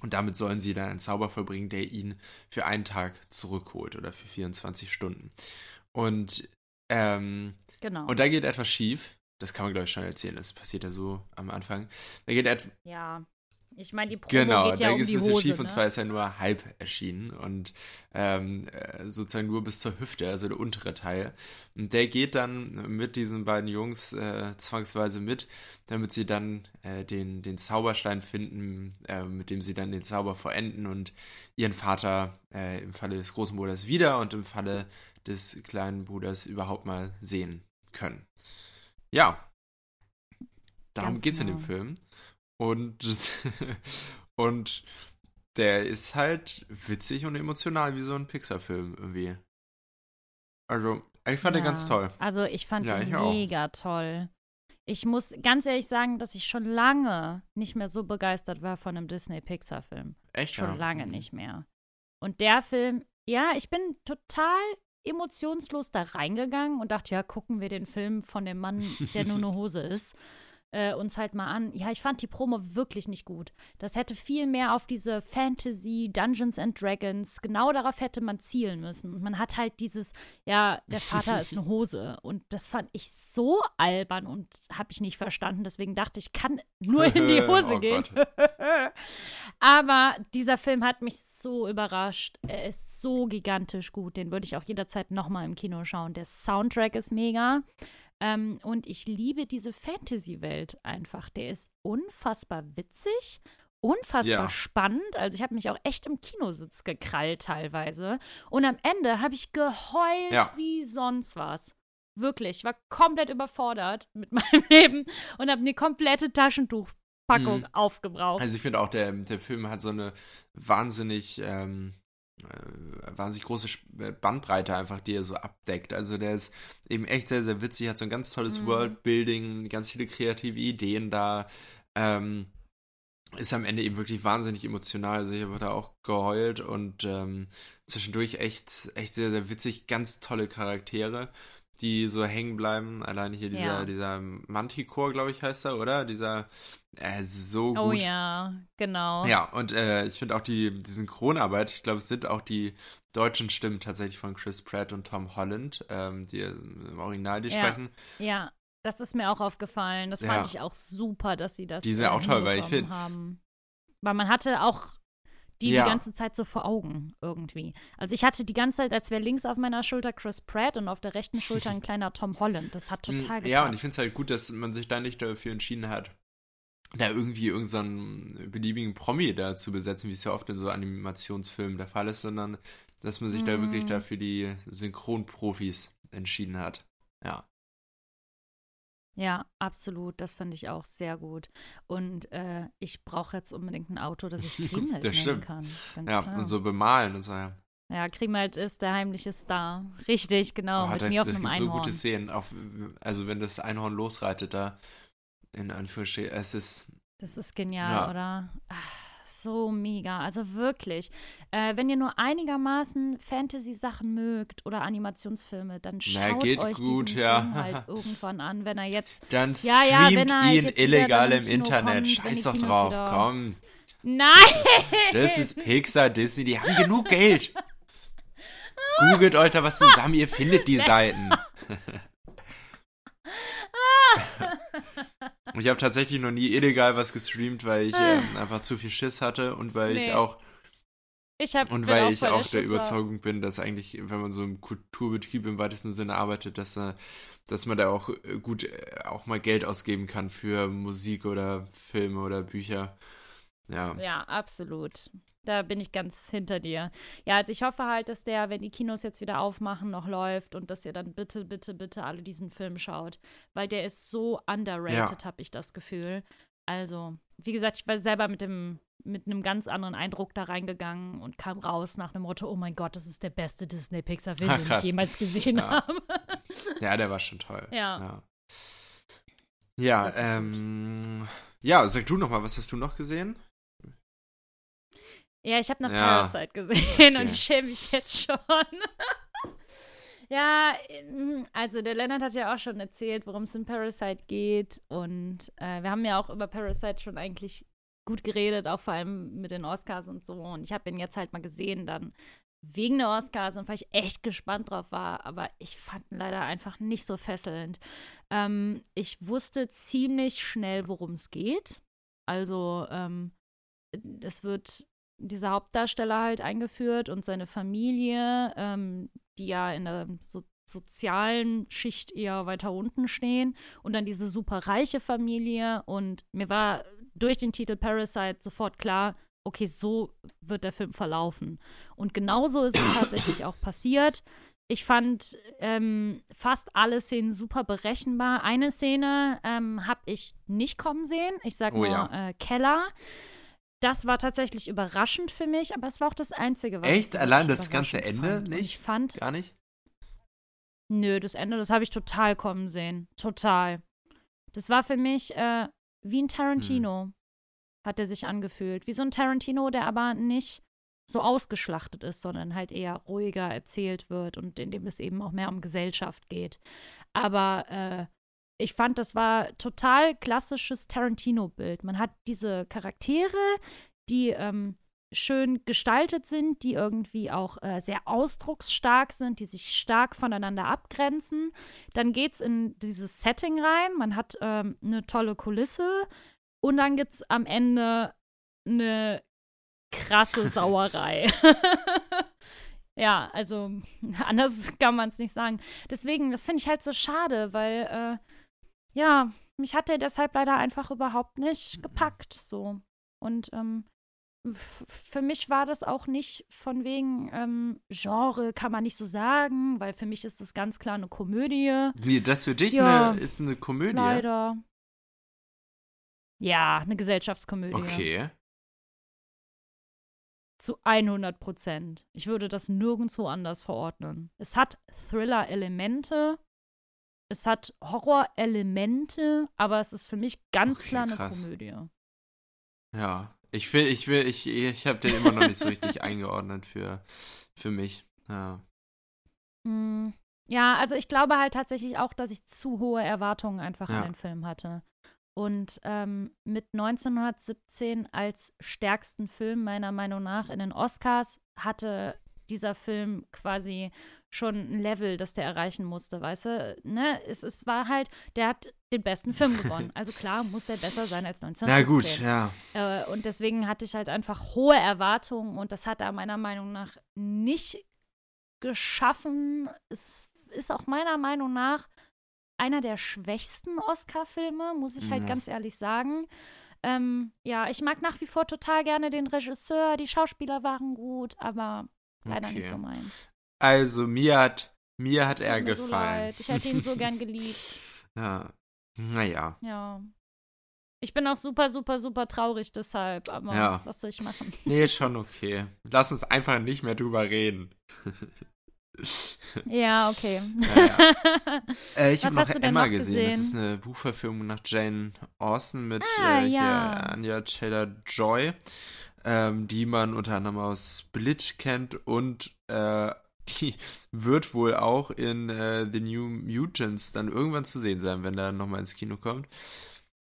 S2: Und damit sollen sie dann einen Zauber verbringen, der ihn für einen Tag zurückholt oder für 24 Stunden. Und, ähm,
S1: genau.
S2: und da geht etwas schief. Das kann man, glaube ich, schon erzählen. Das passiert ja so am Anfang. Da geht etwas.
S1: Ja. Ich meine, die Promo
S2: genau,
S1: geht ja
S2: da
S1: um
S2: ist
S1: die
S2: ein bisschen
S1: Hose,
S2: schief
S1: ne?
S2: und zwar ist er nur halb erschienen und ähm, äh, sozusagen nur bis zur Hüfte, also der untere Teil. Und der geht dann mit diesen beiden Jungs äh, zwangsweise mit, damit sie dann äh, den, den Zauberstein finden, äh, mit dem sie dann den Zauber vollenden und ihren Vater äh, im Falle des großen Bruders wieder und im Falle des kleinen Bruders überhaupt mal sehen können. Ja, darum geht es genau. in dem Film. Und, und der ist halt witzig und emotional wie so ein Pixar-Film irgendwie. Also, ich fand ja, den ganz toll.
S1: Also, ich fand ja, den ich mega auch. toll. Ich muss ganz ehrlich sagen, dass ich schon lange nicht mehr so begeistert war von einem Disney-Pixar-Film.
S2: Echt?
S1: Schon
S2: ja?
S1: lange
S2: mhm.
S1: nicht mehr. Und der Film, ja, ich bin total emotionslos da reingegangen und dachte, ja, gucken wir den Film von dem Mann, der nur eine Hose ist äh, uns halt mal an. Ja, ich fand die Promo wirklich nicht gut. Das hätte viel mehr auf diese Fantasy, Dungeons and Dragons, genau darauf hätte man zielen müssen. Und man hat halt dieses, ja, der Vater ist eine Hose. Und das fand ich so albern und habe ich nicht verstanden. Deswegen dachte ich, kann nur in die Hose oh gehen. Aber dieser Film hat mich so überrascht. Er ist so gigantisch gut. Den würde ich auch jederzeit nochmal im Kino schauen. Der Soundtrack ist mega. Ähm, und ich liebe diese Fantasy-Welt einfach. Der ist unfassbar witzig, unfassbar ja. spannend. Also ich habe mich auch echt im Kinositz gekrallt teilweise. Und am Ende habe ich geheult ja. wie sonst was. Wirklich, ich war komplett überfordert mit meinem Leben und habe eine komplette Taschentuchpackung mhm. aufgebraucht.
S2: Also ich finde auch, der, der Film hat so eine wahnsinnig ähm, äh, wahnsinnig große äh, Bandbreite einfach, die er so abdeckt. Also der ist eben echt sehr, sehr witzig, hat so ein ganz tolles mhm. Worldbuilding, ganz viele kreative Ideen da. Ähm, ist am Ende eben wirklich wahnsinnig emotional. Also ich habe da auch geheult und ähm, zwischendurch echt, echt sehr, sehr witzig, ganz tolle Charaktere die so hängen bleiben. Alleine hier dieser, ja. dieser Manticore, glaube ich, heißt er, oder? Dieser, äh, so oh
S1: gut. Oh ja, genau.
S2: Ja, und äh, ich finde auch die, die Synchronarbeit, ich glaube, es sind auch die deutschen Stimmen tatsächlich von Chris Pratt und Tom Holland, ähm, die im Original die
S1: ja.
S2: sprechen.
S1: Ja, das ist mir auch aufgefallen. Das fand ja. ich auch super, dass sie das
S2: Die sind ja auch toll, weil ich finde.
S1: Weil man hatte auch die ja. die ganze Zeit so vor Augen irgendwie. Also ich hatte die ganze Zeit, als wäre links auf meiner Schulter Chris Pratt und auf der rechten Schulter ein kleiner Tom Holland. Das hat total gepasst.
S2: Ja, und ich finde es halt gut, dass man sich da nicht dafür entschieden hat, da irgendwie irgendeinen beliebigen Promi da zu besetzen, wie es ja oft in so Animationsfilmen der Fall ist, sondern dass man sich mm. da wirklich da für die Synchronprofis entschieden hat. Ja.
S1: Ja, absolut. Das fand ich auch sehr gut. Und äh, ich brauche jetzt unbedingt ein Auto, das ich Grimald das nennen kann.
S2: ja, klar. und so bemalen und so. Ja,
S1: ja Grimald ist der heimliche Star. Richtig, genau. Oh, mit das, mir auf das einem gibt Einhorn. so gute
S2: Szenen. Auch, also wenn das Einhorn losreitet da, in Anführungsstrichen, es ist.
S1: Das ist genial, ja. oder? Ach so mega. Also wirklich. Äh, wenn ihr nur einigermaßen Fantasy-Sachen mögt oder Animationsfilme, dann schaut Na, euch gut, diesen ja. Film halt irgendwann an, wenn er jetzt.
S2: Dann streamt ja, ja, halt ihn illegal im, im Internet. Kommt, Scheiß doch drauf, wieder... komm.
S1: Nein!
S2: Das ist Pixar, Disney, die haben genug Geld. Googelt euch da was zusammen, ihr findet die Seiten. Ich habe tatsächlich noch nie illegal was gestreamt, weil ich äh, einfach zu viel Schiss hatte und weil nee. ich auch
S1: ich hab,
S2: und weil auch ich auch der Überzeugung bin, dass eigentlich, wenn man so im Kulturbetrieb im weitesten Sinne arbeitet, dass, äh, dass man da auch äh, gut äh, auch mal Geld ausgeben kann für Musik oder Filme oder Bücher. Ja.
S1: Ja, absolut. Da bin ich ganz hinter dir. Ja, also ich hoffe halt, dass der, wenn die Kinos jetzt wieder aufmachen, noch läuft und dass ihr dann bitte, bitte, bitte alle diesen Film schaut. Weil der ist so underrated, ja. habe ich das Gefühl. Also, wie gesagt, ich war selber mit dem mit einem ganz anderen Eindruck da reingegangen und kam raus nach dem Motto, oh mein Gott, das ist der beste Disney-Pixar-Film, den ich jemals gesehen ja. habe.
S2: ja, der war schon toll.
S1: Ja.
S2: Ja, ja ähm, ja, sag du noch mal, was hast du noch gesehen?
S1: Ja, ich habe nach ja. Parasite gesehen okay. und ich schäme mich jetzt schon. ja, mm, also der Lennart hat ja auch schon erzählt, worum es in Parasite geht. Und äh, wir haben ja auch über Parasite schon eigentlich gut geredet, auch vor allem mit den Oscars und so. Und ich habe ihn jetzt halt mal gesehen, dann wegen der Oscars und weil ich echt gespannt drauf war. Aber ich fand ihn leider einfach nicht so fesselnd. Ähm, ich wusste ziemlich schnell, worum es geht. Also, ähm, es wird dieser Hauptdarsteller halt eingeführt und seine Familie, ähm, die ja in der so sozialen Schicht eher weiter unten stehen und dann diese super reiche Familie und mir war durch den Titel Parasite sofort klar, okay, so wird der Film verlaufen. Und genauso ist es tatsächlich auch passiert. Ich fand ähm, fast alle Szenen super berechenbar. Eine Szene ähm, habe ich nicht kommen sehen. Ich sage oh, nur ja. äh, Keller. Das war tatsächlich überraschend für mich, aber es war auch das Einzige, was
S2: Echt? Allein das ganze Ende
S1: fand.
S2: nicht?
S1: ich fand.
S2: Gar nicht?
S1: Nö, das Ende, das habe ich total kommen sehen. Total. Das war für mich äh, wie ein Tarantino, hm. hat er sich angefühlt. Wie so ein Tarantino, der aber nicht so ausgeschlachtet ist, sondern halt eher ruhiger erzählt wird und in dem es eben auch mehr um Gesellschaft geht. Aber äh, ich fand, das war total klassisches Tarantino-Bild. Man hat diese Charaktere, die ähm, schön gestaltet sind, die irgendwie auch äh, sehr ausdrucksstark sind, die sich stark voneinander abgrenzen. Dann geht es in dieses Setting rein, man hat ähm, eine tolle Kulisse und dann gibt es am Ende eine krasse Sauerei. ja, also anders kann man es nicht sagen. Deswegen, das finde ich halt so schade, weil äh, ja, mich hat der deshalb leider einfach überhaupt nicht mhm. gepackt. So. Und ähm, für mich war das auch nicht von wegen ähm, Genre, kann man nicht so sagen, weil für mich ist das ganz klar eine Komödie.
S2: Nee, das für dich ja, eine, ist eine Komödie?
S1: Leider. Ja, eine Gesellschaftskomödie.
S2: Okay.
S1: Zu 100 Prozent. Ich würde das nirgendwo anders verordnen. Es hat Thriller-Elemente, es hat Horrorelemente, aber es ist für mich ganz okay, klar eine krass. Komödie.
S2: Ja, ich will, ich will, ich, ich habe den immer noch nicht so richtig eingeordnet für, für mich. Ja.
S1: Hm. Ja, also ich glaube halt tatsächlich auch, dass ich zu hohe Erwartungen einfach ja. an den Film hatte. Und ähm, mit 1917 als stärksten Film meiner Meinung nach in den Oscars hatte dieser Film quasi schon ein Level, das der erreichen musste, weißt du? Ne? Es, es war halt, der hat den besten Film gewonnen. Also klar, muss der besser sein als 1917.
S2: Na gut, ja.
S1: Äh, und deswegen hatte ich halt einfach hohe Erwartungen und das hat er meiner Meinung nach nicht geschaffen. Es ist auch meiner Meinung nach einer der schwächsten Oscar-Filme, muss ich halt ja. ganz ehrlich sagen. ähm, ja, ich mag nach wie vor total gerne den Regisseur. Die Schauspieler waren gut, aber leider
S2: Okay.
S1: nicht so meins.
S2: Also, mir hat, mir hat er
S1: so
S2: gefallen.
S1: leid. Ich hätte ihn so gern geliebt.
S2: ja. Naja.
S1: Ja. Ich bin auch super, super, super traurig deshalb, aber
S2: Ja.
S1: was soll ich machen?
S2: Nee, schon okay. Lass uns einfach nicht mehr drüber reden.
S1: Ja, okay.
S2: Ja, Äh, ich habe noch
S1: hast du denn
S2: Emma
S1: noch
S2: gesehen. Das ist
S1: gesehen?
S2: eine Buchverfilmung nach Jane Austen mit
S1: Ah,
S2: äh,
S1: ja.
S2: Anya Taylor-Joy, ähm, die man unter anderem aus Split kennt und äh, die wird wohl auch in äh, The New Mutants dann irgendwann zu sehen sein, wenn der nochmal ins Kino kommt.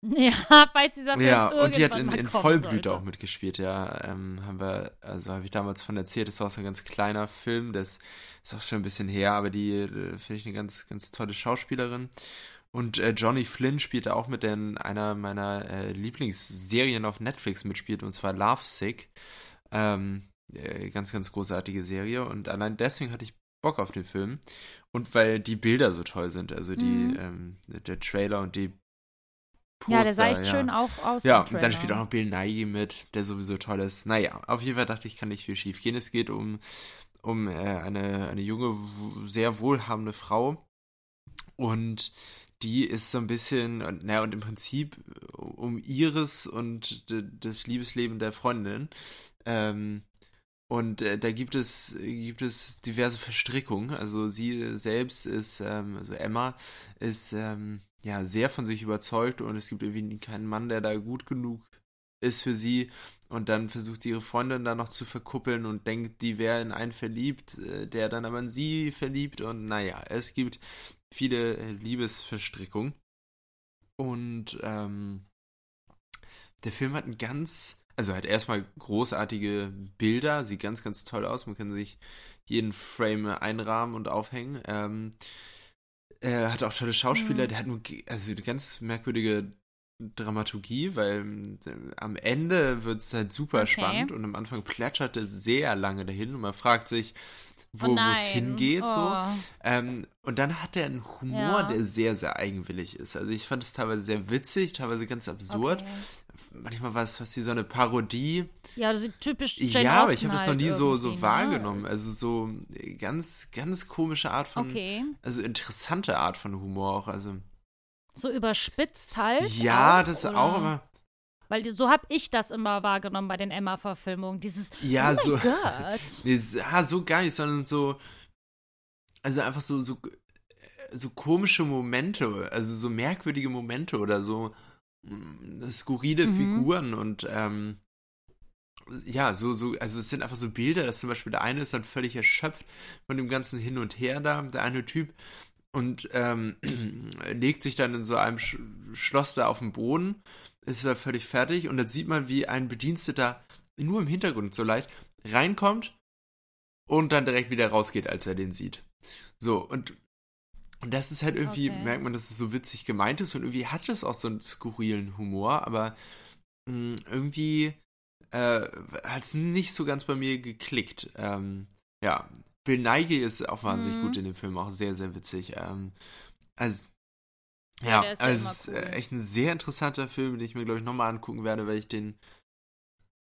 S1: Ja, falls dieser Film
S2: Ja, und die hat in, in Vollblüte
S1: sollte.
S2: auch mitgespielt, ja. Ähm, haben wir, also habe ich damals von erzählt, das war auch so ein ganz kleiner Film, das ist auch schon ein bisschen her, aber die äh, finde ich eine ganz, ganz tolle Schauspielerin. Und äh, Johnny Flynn spielt da auch mit, der in einer meiner äh, Lieblingsserien auf Netflix mitspielt, und zwar Love Sick. Ähm, äh, ganz, ganz großartige Serie. Und allein deswegen hatte ich Bock auf den Film. Und weil die Bilder so toll sind, also die,
S1: Mhm.
S2: ähm, der Trailer und die Poster,
S1: Ja, der sah echt
S2: ja.
S1: schön auch aus.
S2: Ja, und dann spielt auch noch Bill Nighy mit, der sowieso toll ist. Naja, auf jeden Fall dachte ich, kann nicht viel schief gehen. Es geht um, um äh, eine, eine junge, sehr wohlhabende Frau. Und die ist so ein bisschen, und, naja, und im Prinzip um ihres und das Liebesleben der Freundin. Ähm, und äh, da gibt es, gibt es diverse Verstrickungen. Also sie selbst ist, ähm, also Emma ist ähm, ja sehr von sich überzeugt und es gibt irgendwie keinen Mann, der da gut genug ist für sie. Und dann versucht sie ihre Freundin da noch zu verkuppeln und denkt, die wäre in einen verliebt, äh, der dann aber in sie verliebt. Und naja, es gibt viele äh, Liebesverstrickungen. Und ähm, der Film hat ein ganz, also hat erstmal großartige Bilder, sieht ganz, ganz toll aus. Man kann sich jeden Frame einrahmen und aufhängen. Ähm, er hat auch tolle Schauspieler,
S1: Mhm.
S2: der hat nur, also eine ganz merkwürdige Dramaturgie, weil ähm, am Ende wird es halt super
S1: Okay.
S2: spannend und am Anfang plätschert es sehr lange dahin und man fragt sich, wo
S1: oh
S2: es hingeht. So.
S1: Oh.
S2: Ähm, und dann hat er einen Humor,
S1: Ja.
S2: der sehr, sehr eigenwillig ist. Also ich fand es teilweise sehr witzig, teilweise ganz absurd.
S1: Okay.
S2: Manchmal war es fast wie so eine Parodie.
S1: Ja, das ist typisch Jane
S2: ja, aber ich habe das noch
S1: halt
S2: nie so, so
S1: irgendwie,
S2: wahrgenommen.
S1: Ne?
S2: Also so ganz, ganz komische Art von,
S1: Okay.
S2: also interessante Art von Humor auch. Also
S1: So überspitzt halt.
S2: ja,
S1: auch,
S2: das
S1: oder?
S2: auch, aber
S1: Weil so habe ich das immer wahrgenommen bei den Emma-Verfilmungen. Dieses,
S2: ja,
S1: oh
S2: so.
S1: mein Gott.
S2: Nee, s- ah, so gar nicht, sondern so, also einfach so, so, äh, so komische Momente, also so merkwürdige Momente oder so mm, skurrile
S1: Mhm.
S2: Figuren und ähm, ja, so, so, also es sind einfach so Bilder, dass zum Beispiel der eine ist dann völlig erschöpft von dem ganzen Hin und Her da, der eine Typ, und ähm, legt sich dann in so einem Sch Schloss da auf den Boden, ist da völlig fertig und dann sieht man, wie ein Bediensteter nur im Hintergrund so leicht reinkommt und dann direkt wieder rausgeht, als er den sieht. So, und, und das ist halt irgendwie,
S1: Okay.
S2: merkt man, dass es so witzig gemeint ist und irgendwie hat es auch so einen skurrilen Humor, aber mh, irgendwie äh, hat es nicht so ganz bei mir geklickt. Ähm, ja, Bill Nighy ist auch wahnsinnig
S1: Mhm.
S2: gut in dem Film, auch sehr, sehr witzig. Ähm, also,
S1: Ja,
S2: ja, also es ist
S1: cool.
S2: äh, echt ein sehr interessanter Film, den ich mir, glaube ich, nochmal angucken werde, weil ich den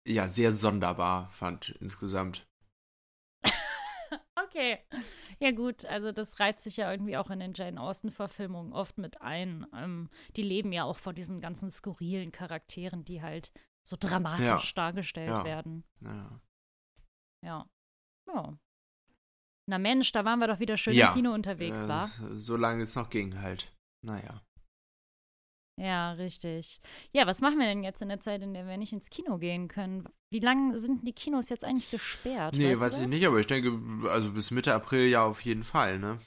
S2: ja sehr sonderbar fand insgesamt.
S1: Okay. Ja, gut, also das reizt sich ja irgendwie auch in den Jane Austen-Verfilmungen oft mit ein. Ähm, die leben ja auch von diesen ganzen skurrilen Charakteren, die halt so dramatisch
S2: Ja.
S1: dargestellt
S2: Ja.
S1: werden.
S2: Ja.
S1: Ja. Ja. Na Mensch, da waren wir doch wieder schön im Kino unterwegs,
S2: Äh,
S1: war?
S2: Solange es noch ging halt. Naja.
S1: Ja, richtig. Ja, was machen wir denn jetzt in der Zeit, in der wir nicht ins Kino gehen können? Wie lange sind die Kinos jetzt eigentlich gesperrt?
S2: Nee,
S1: weißt
S2: weiß ich nicht, aber ich denke, also bis Mitte April ja auf jeden Fall, ne?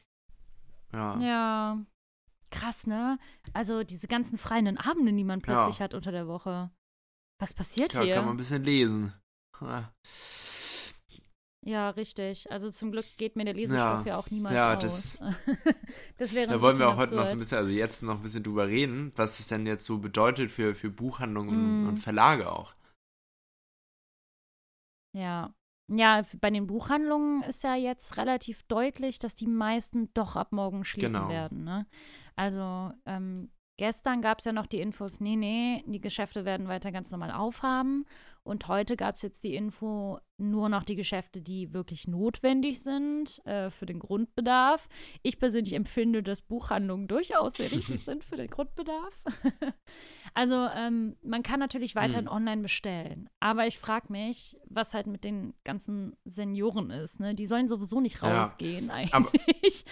S2: Ja.
S1: Ja. Krass, ne? Also diese ganzen freien Abende, die man plötzlich hat unter der Woche. Was passiert
S2: Tja,
S1: hier?
S2: kann man ein bisschen lesen. Ah.
S1: Ja, richtig. Also zum Glück geht mir der Lesestoff ja,
S2: Ja.
S1: auch niemals
S2: Ja,
S1: aus.
S2: das-
S1: das wäre
S2: Da wollen wir auch heute noch so ein
S1: absurd.
S2: bisschen, also jetzt noch ein bisschen drüber reden, was es denn jetzt so bedeutet für, für Buchhandlungen
S1: Mm.
S2: und Verlage auch.
S1: Ja. Ja, bei den Buchhandlungen ist ja jetzt relativ deutlich, dass die meisten doch ab morgen schließen
S2: Genau.
S1: werden. Ne? Also ähm, Gestern gab es ja noch die Infos, nee, nee, die Geschäfte werden weiter ganz normal aufhaben. Und heute gab es jetzt die Info, nur noch die Geschäfte, die wirklich notwendig sind äh, für den Grundbedarf. Ich persönlich empfinde, dass Buchhandlungen durchaus sehr wichtig sind für den Grundbedarf. also ähm, man kann natürlich weiterhin mhm. online bestellen. Aber ich frage mich, was halt mit den ganzen Senioren ist. Ne? Die sollen sowieso nicht rausgehen ja, eigentlich.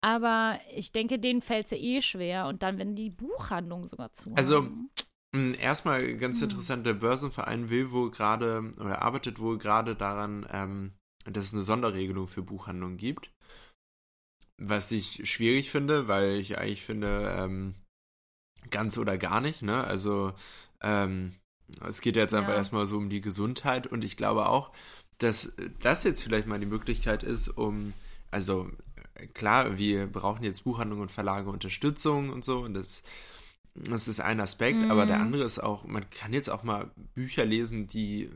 S1: Aber, aber, ich denke, denen fällt es ja eh schwer. Und dann, wenn die Buchhandlung sogar zu
S2: Also haben. Hm, erstmal ganz hm. interessant, der Börsenverein will wohl gerade oder arbeitet wohl gerade daran, ähm, dass es eine Sonderregelung für Buchhandlungen gibt. Was ich schwierig finde, weil ich eigentlich finde, ähm, ganz oder gar nicht, ne? Also, ähm, es geht jetzt einfach ja. erstmal so um die Gesundheit und ich glaube auch, dass das jetzt vielleicht mal die Möglichkeit ist, um, also klar, wir brauchen jetzt Buchhandlungen und Verlage Unterstützung und so und das das ist ein Aspekt, mhm. aber der mhm. andere ist auch, man kann jetzt auch mal Bücher lesen, die,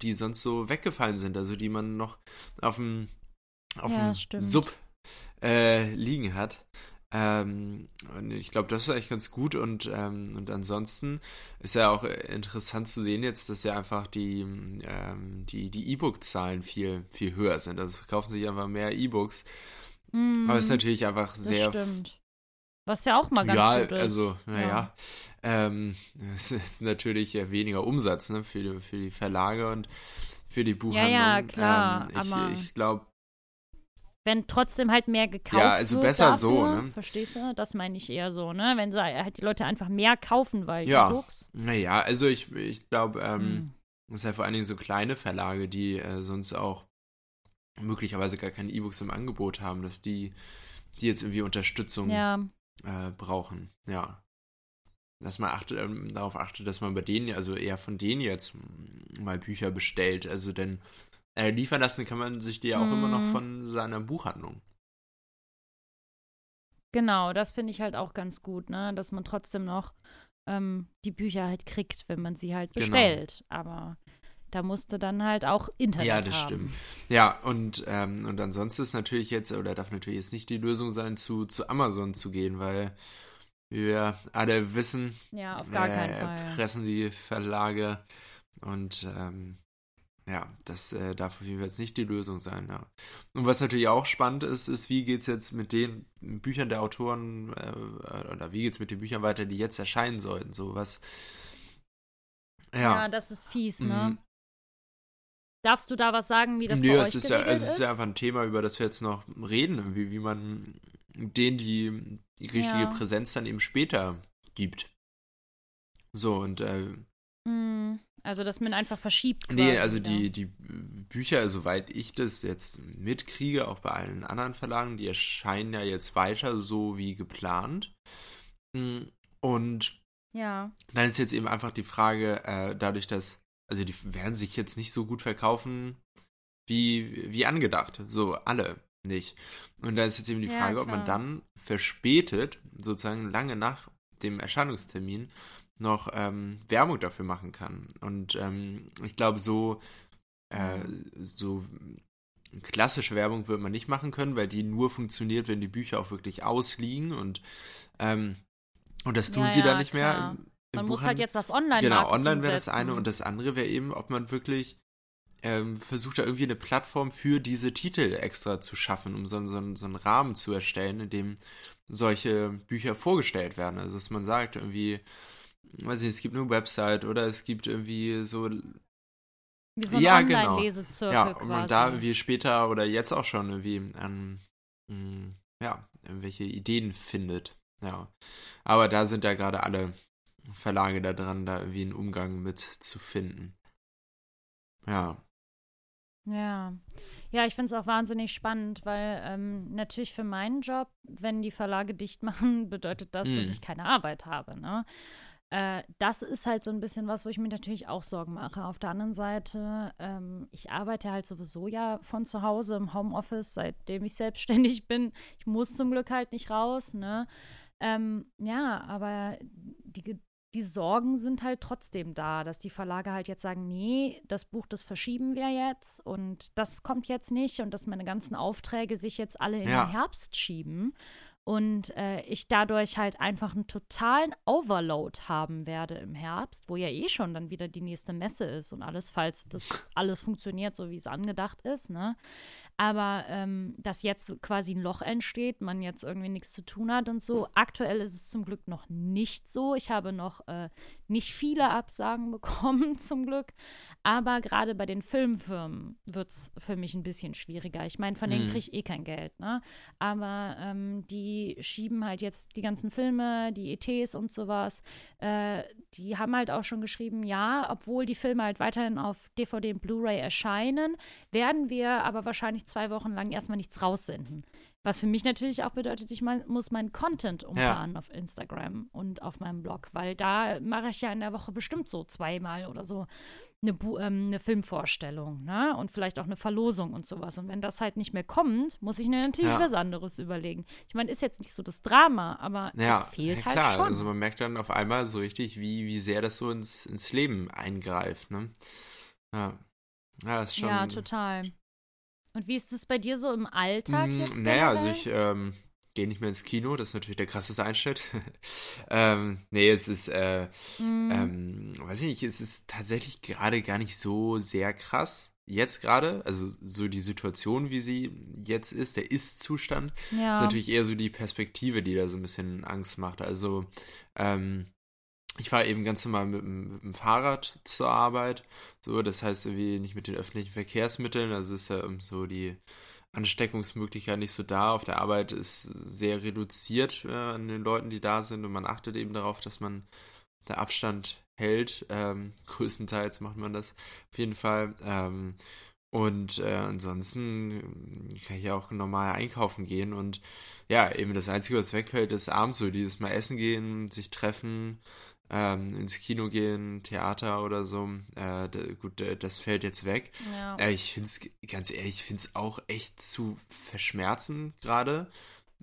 S2: die sonst so weggefallen sind, also die man noch auf dem, auf ja, dem Sub äh, liegen hat. Ähm, und ich glaube, das ist eigentlich ganz gut und, ähm, und ansonsten ist ja auch interessant zu sehen jetzt, dass ja einfach die ähm, die die E-Book-Zahlen viel viel höher sind. Also verkaufen sich einfach mehr E-Books. Mm, aber es ist mhm. natürlich einfach sehr.
S1: Was ja auch mal ganz ja, gut ist.
S2: Also, naja. Ja. Ähm, es ist natürlich weniger Umsatz ne, für, die, für die Verlage und für die Buchhandlung. Ja, ja, klar. Ähm, ich, aber ich glaube.
S1: Wenn trotzdem halt mehr gekauft wird. Ja, also
S2: wird besser dafür, so, ne?
S1: Verstehst du? Das meine ich eher so, ne? Wenn sie halt die Leute einfach mehr kaufen, weil
S2: ja.
S1: E-Books.
S2: Naja, also ich, ich glaube, ähm, hm. es ist ja vor allen Dingen so kleine Verlage, die äh, sonst auch möglicherweise gar keine E-Books im Angebot haben, dass die, die jetzt irgendwie Unterstützung ja äh, brauchen. Ja. Dass man achte, ähm, darauf achtet, dass man bei denen, also eher von denen jetzt mal Bücher bestellt. Also denn äh, liefern lassen kann man sich die ja auch mm. immer noch mhm. von seiner Buchhandlung.
S1: Genau, das finde ich halt auch ganz gut, ne? Dass man trotzdem noch ähm, die Bücher halt kriegt, wenn man sie halt genau. bestellt. Genau. Aber da musste dann halt auch Internet
S2: Ja, das
S1: haben.
S2: stimmt. Ja, und, ähm, und ansonsten ist natürlich jetzt, oder darf natürlich jetzt nicht die Lösung sein, zu, zu Amazon zu gehen, weil wie wir alle wissen,
S1: ja, auf gar äh, keinen Fall.
S2: pressen die Verlage und ähm, ja, das äh, darf auf jeden Fall jetzt nicht die Lösung sein. Ja. Und was natürlich auch spannend ist, ist, wie geht es jetzt mit den Büchern der Autoren äh, oder wie geht es mit den Büchern weiter, die jetzt erscheinen sollten? So was.
S1: Ja, ja das ist fies, ne? Darfst du da was sagen, wie das nee, bei euch
S2: ist
S1: ja,
S2: es ist? ja einfach ein Thema, über das wir jetzt noch reden, wie, wie man denen die, die richtige ja. Präsenz dann eben später gibt. So, und äh,
S1: mm, also, dass man einfach verschiebt.
S2: Quasi, nee, also die, die Bücher, soweit ich das jetzt mitkriege, auch bei allen anderen Verlagen, die erscheinen ja jetzt weiter so wie geplant. Mm, und
S1: ja.
S2: dann ist jetzt eben einfach die Frage, äh, dadurch, dass also die werden sich jetzt nicht so gut verkaufen wie, wie angedacht. So alle nicht. Und da ist jetzt eben die Frage, ja, ob man dann verspätet, sozusagen lange nach dem Erscheinungstermin, noch ähm, Werbung dafür machen kann. Und ähm, ich glaube, so, äh, so klassische Werbung wird man nicht machen können, weil die nur funktioniert, wenn die Bücher auch wirklich ausliegen und ähm, und das tun ja, sie ja, dann nicht klar. mehr
S1: man muss halt jetzt auf online
S2: Genau, online wäre das eine und das andere wäre eben, ob man wirklich ähm, versucht, da irgendwie eine Plattform für diese Titel extra zu schaffen, um so, so, so einen Rahmen zu erstellen, in dem solche Bücher vorgestellt werden. Also, dass man sagt, irgendwie, weiß ich, es gibt eine Website oder es gibt irgendwie so
S1: wie so ein ja, genau. Online-Lesezirkel
S2: Ja, und man da wie später oder jetzt auch schon irgendwie an, mh, mm, ja, irgendwelche Ideen findet. Ja. Aber da sind ja gerade alle Verlage da dran, da irgendwie einen Umgang mit zu finden. Ja.
S1: Ja. Ja, ich finde es auch wahnsinnig spannend, weil ähm, natürlich für meinen Job, wenn die Verlage dicht machen, bedeutet das, hm. dass ich keine Arbeit habe. Ne? Äh, das ist halt so ein bisschen was, wo ich mir natürlich auch Sorgen mache. Auf der anderen Seite, ähm, ich arbeite halt sowieso ja von zu Hause im Homeoffice, seitdem ich selbstständig bin. Ich muss zum Glück halt nicht raus, ne? Ähm, ja, aber die, die Sorgen sind halt trotzdem da, dass die Verlage halt jetzt sagen, nee, das Buch, das verschieben wir jetzt und das kommt jetzt nicht und dass meine ganzen Aufträge sich jetzt alle in ja. den Herbst schieben. und äh, ich dadurch halt einfach einen totalen Overload haben werde im Herbst, wo ja eh schon dann wieder die nächste Messe ist und alles, falls das alles funktioniert, so wie es angedacht ist, ne? Aber ähm, dass jetzt quasi ein Loch entsteht, man jetzt irgendwie nichts zu tun hat und so. Aktuell ist es zum Glück noch nicht so. Ich habe noch äh, nicht viele Absagen bekommen, zum Glück. Aber gerade bei den Filmfirmen wird es für mich ein bisschen schwieriger. Ich meine, von denen mhm. kriege ich eh kein Geld, ne? Aber ähm, die schieben halt jetzt die ganzen Filme, die ETs und sowas. Äh, die haben halt auch schon geschrieben, ja, obwohl die Filme halt weiterhin auf DVD und Blu-ray erscheinen, werden wir aber wahrscheinlich zwei Wochen lang erstmal nichts raussenden. Was für mich natürlich auch bedeutet, ich mein, muss meinen Content umplanen ja. auf Instagram und auf meinem Blog, weil da mache ich ja in der Woche bestimmt so zweimal oder so eine, ähm, eine, Filmvorstellung, ne? Und vielleicht auch eine Verlosung und sowas. Und wenn das halt nicht mehr kommt, muss ich mir natürlich ja. was anderes überlegen. Ich meine, ist jetzt nicht so das Drama, aber ja, es fehlt ja, halt klar. schon.
S2: Also man merkt dann auf einmal so richtig, wie, wie sehr das so ins, ins Leben eingreift, ne? Ja. Ja, ist schon.
S1: Ja, total. Und wie ist es bei dir so im Alltag mm, jetzt?
S2: Naja, also ich ähm, gehe nicht mehr ins Kino, das ist natürlich der krasseste Einschnitt. ähm, nee, es ist, äh, mm. ähm, weiß ich nicht, es ist tatsächlich gerade gar nicht so sehr krass. Jetzt gerade, also so die Situation, wie sie jetzt ist, der Ist-Zustand, ja. ist natürlich eher so die Perspektive, die da so ein bisschen Angst macht. Also, ähm, ich fahre eben ganz normal mit, mit, dem Fahrrad zur Arbeit. So, das heißt irgendwie nicht mit den öffentlichen Verkehrsmitteln. Also ist ja so die Ansteckungsmöglichkeit nicht so da. Auf der Arbeit ist sehr reduziert äh, an den Leuten, die da sind. Und man achtet eben darauf, dass man der Abstand hält. Ähm, größtenteils macht man das auf jeden Fall. Ähm, und äh, ansonsten kann ich ja auch normal einkaufen gehen. Und ja, eben das Einzige, was wegfällt, ist abends so dieses Mal essen gehen, sich treffen ähm, ins Kino gehen, Theater oder so, äh, gut, das fällt jetzt weg. Ja. Äh, ich finde es, ganz ehrlich, ich finde es auch echt zu verschmerzen gerade.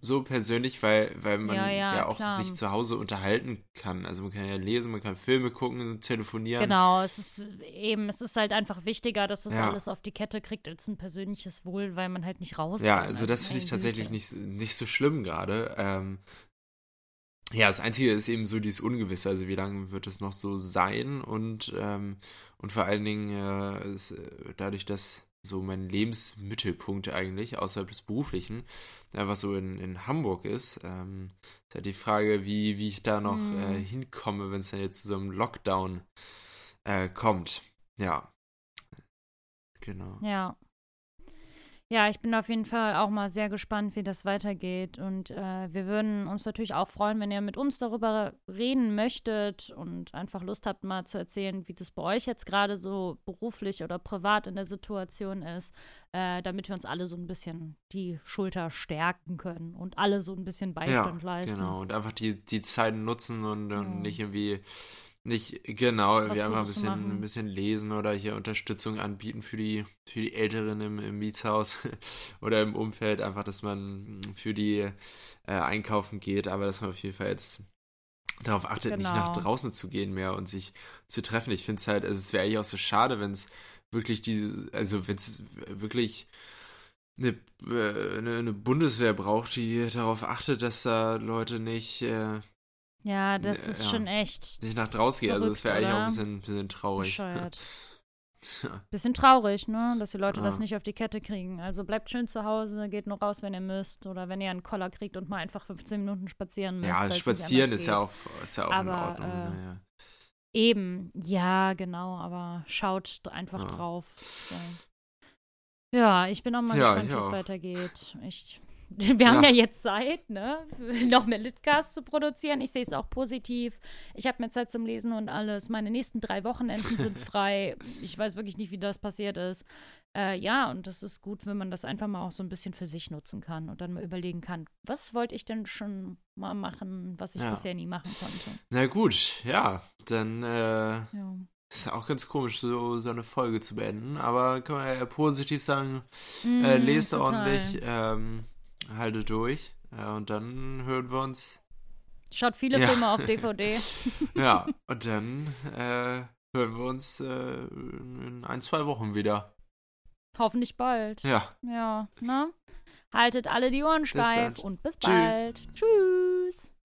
S2: So persönlich, weil, weil man ja, ja, ja auch klar. sich zu Hause unterhalten kann. Also man kann ja lesen, man kann Filme gucken, telefonieren.
S1: Genau, es ist eben, es ist halt einfach wichtiger, dass das alles auf die Kette kriegt als ein persönliches Wohl, weil man halt nicht raus
S2: Ja, also das finde ich tatsächlich nicht, nicht so schlimm gerade. Ähm, ja, das Einzige ist eben so dieses Ungewisse, also wie lange wird es noch so sein und, ähm, und vor allen Dingen äh, ist, äh, dadurch, dass so mein Lebensmittelpunkt eigentlich außerhalb des Beruflichen einfach so in, in Hamburg ist, ähm, ist halt die Frage, wie, wie ich da noch mm. äh, hinkomme, wenn es dann jetzt zu so einem Lockdown äh, kommt. Ja. Genau.
S1: Ja. Ja, ich bin auf jeden Fall auch mal sehr gespannt, wie das weitergeht. Und äh, wir würden uns natürlich auch freuen, wenn ihr mit uns darüber reden möchtet und einfach Lust habt, mal zu erzählen, wie das bei euch jetzt gerade so beruflich oder privat in der Situation ist, äh, damit wir uns alle so ein bisschen die Schulter stärken können und alle so ein bisschen Beistand
S2: ja,
S1: leisten.
S2: Genau, und einfach die, die Zeit nutzen und, und mhm. nicht irgendwie nicht, genau, wir einfach ein bisschen, ein bisschen lesen oder hier Unterstützung anbieten für die, für die Älteren im, im Mietshaus oder im Umfeld, einfach, dass man für die äh, einkaufen geht, aber dass man auf jeden Fall jetzt darauf achtet, genau. nicht nach genau. draußen zu gehen mehr und sich zu treffen. Ich finde es halt, also es wäre eigentlich auch so schade, wenn es wirklich diese, also wenn es wirklich eine, äh, eine, eine, Bundeswehr braucht, die darauf achtet, dass da Leute nicht äh,
S1: ja, das ist ja, schon echt.
S2: Nicht nach draußen gehen, also das wäre eigentlich auch ein bisschen, bisschen traurig. Bescheuert.
S1: ja. Bisschen traurig, ne? Dass die Leute ja. das nicht auf die Kette kriegen. Also bleibt schön zu Hause, geht nur raus, wenn ihr müsst. Oder wenn ihr einen Koller kriegt und mal einfach 15 Minuten spazieren müsst.
S2: Ja, spazieren ist ja, auch, ist ja auch aber, in Ordnung. Äh,
S1: naja. Eben, ja, genau, aber schaut einfach drauf. So. Ja, ich bin auch mal gespannt, wie es weitergeht. Ich wir haben ja. ja jetzt Zeit, ne, noch mehr Litcasts zu produzieren. Ich sehe es auch positiv. Ich habe mehr Zeit zum Lesen und alles. Meine nächsten drei Wochenenden sind frei. Ich weiß wirklich nicht, wie das passiert ist. Äh, ja, und das ist gut, wenn man das einfach mal auch so ein bisschen für sich nutzen kann und dann mal überlegen kann, was wollte ich denn schon mal machen, was ich ja. bisher nie machen konnte.
S2: Na gut, ja, dann äh, ja. ist ja auch ganz komisch, so, so eine Folge zu beenden, aber kann man ja positiv sagen, mm, äh, lest ordentlich. Ähm, halte durch. Ja, und dann hören wir uns.
S1: Schaut viele ja. Filme auf DVD.
S2: ja, und dann äh, hören wir uns äh, in ein, zwei Wochen wieder.
S1: Hoffentlich bald.
S2: Ja.
S1: Ja, ne? Haltet alle die Ohren steif
S2: dann.
S1: und bis
S2: Tschüss.
S1: bald. Tschüss.